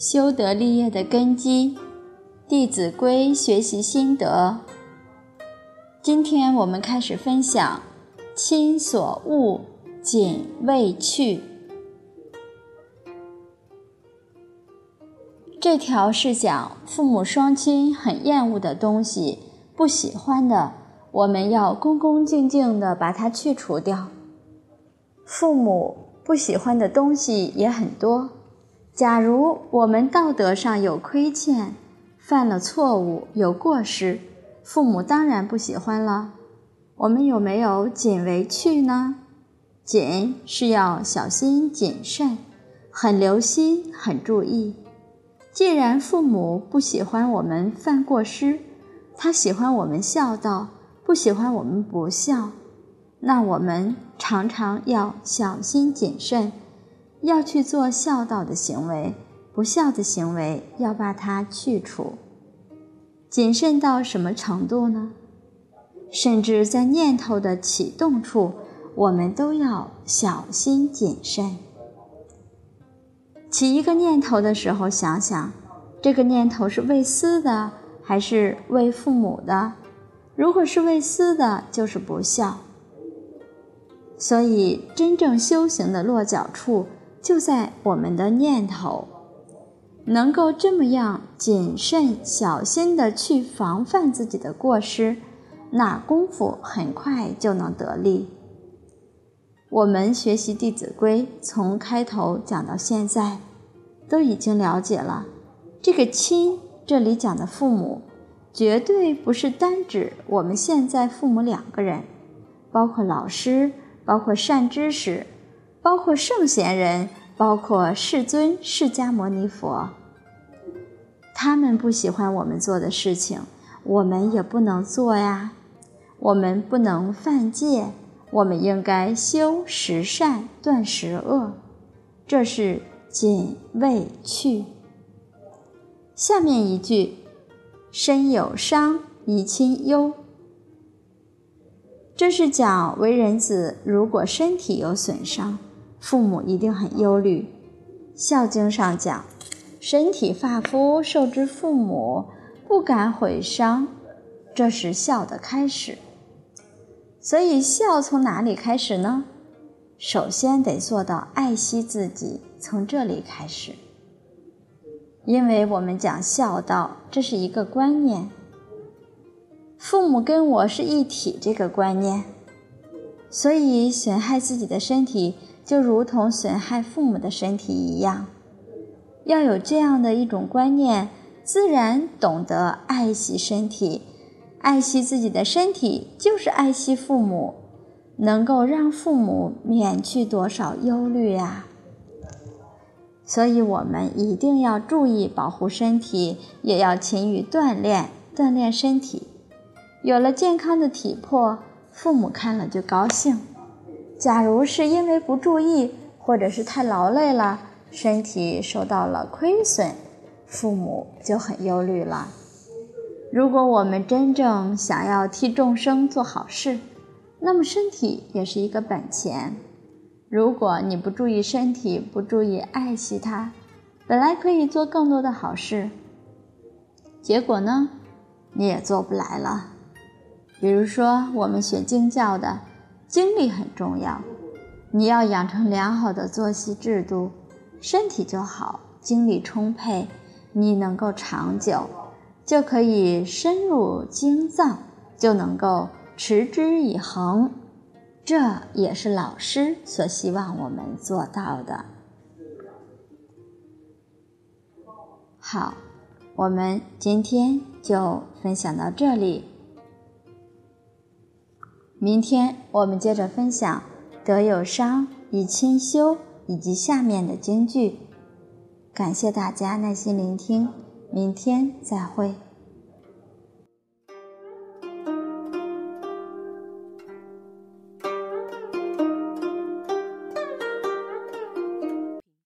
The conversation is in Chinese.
修德立业的根基，《弟子规》学习心得。今天我们开始分享“亲所恶，谨为去”。这条是讲父母双亲很厌恶的东西，不喜欢的，我们要恭恭敬敬的把它去除掉。父母不喜欢的东西也很多。假如我们道德上有亏欠，犯了错误，有过失，父母当然不喜欢了。我们有没有谨为去呢？谨是要小心谨慎，很留心，很注意。既然父母不喜欢我们犯过失，他喜欢我们孝道，不喜欢我们不孝，那我们常常要小心谨慎。要去做孝道的行为，不孝的行为要把它去除。谨慎到什么程度呢？甚至在念头的启动处，我们都要小心谨慎。起一个念头的时候，想想这个念头是为私的还是为父母的？如果是为私的，就是不孝。所以，真正修行的落脚处。就在我们的念头能够这么样谨慎小心的去防范自己的过失，那功夫很快就能得力。我们学习《弟子规》，从开头讲到现在，都已经了解了，这个“亲”这里讲的父母，绝对不是单指我们现在父母两个人，包括老师，包括善知识。包括圣贤人，包括世尊释迦牟尼佛，他们不喜欢我们做的事情，我们也不能做呀。我们不能犯戒，我们应该修十善，断十恶，这是谨未去。下面一句：身有伤，贻亲忧。这是讲为人子，如果身体有损伤。父母一定很忧虑，《孝经》上讲：“身体发肤受之父母，不敢毁伤。”这是孝的开始。所以，孝从哪里开始呢？首先得做到爱惜自己，从这里开始。因为我们讲孝道，这是一个观念，父母跟我是一体这个观念，所以损害自己的身体。就如同损害父母的身体一样，要有这样的一种观念，自然懂得爱惜身体，爱惜自己的身体就是爱惜父母，能够让父母免去多少忧虑呀。所以，我们一定要注意保护身体，也要勤于锻炼，锻炼身体。有了健康的体魄，父母看了就高兴。假如是因为不注意，或者是太劳累了，身体受到了亏损，父母就很忧虑了。如果我们真正想要替众生做好事，那么身体也是一个本钱。如果你不注意身体，不注意爱惜它，本来可以做更多的好事，结果呢，你也做不来了。比如说，我们学经教的。精力很重要，你要养成良好的作息制度，身体就好，精力充沛，你能够长久，就可以深入经藏，就能够持之以恒。这也是老师所希望我们做到的。好，我们今天就分享到这里。明天我们接着分享“德有伤，以亲修”以及下面的京剧。感谢大家耐心聆听，明天再会。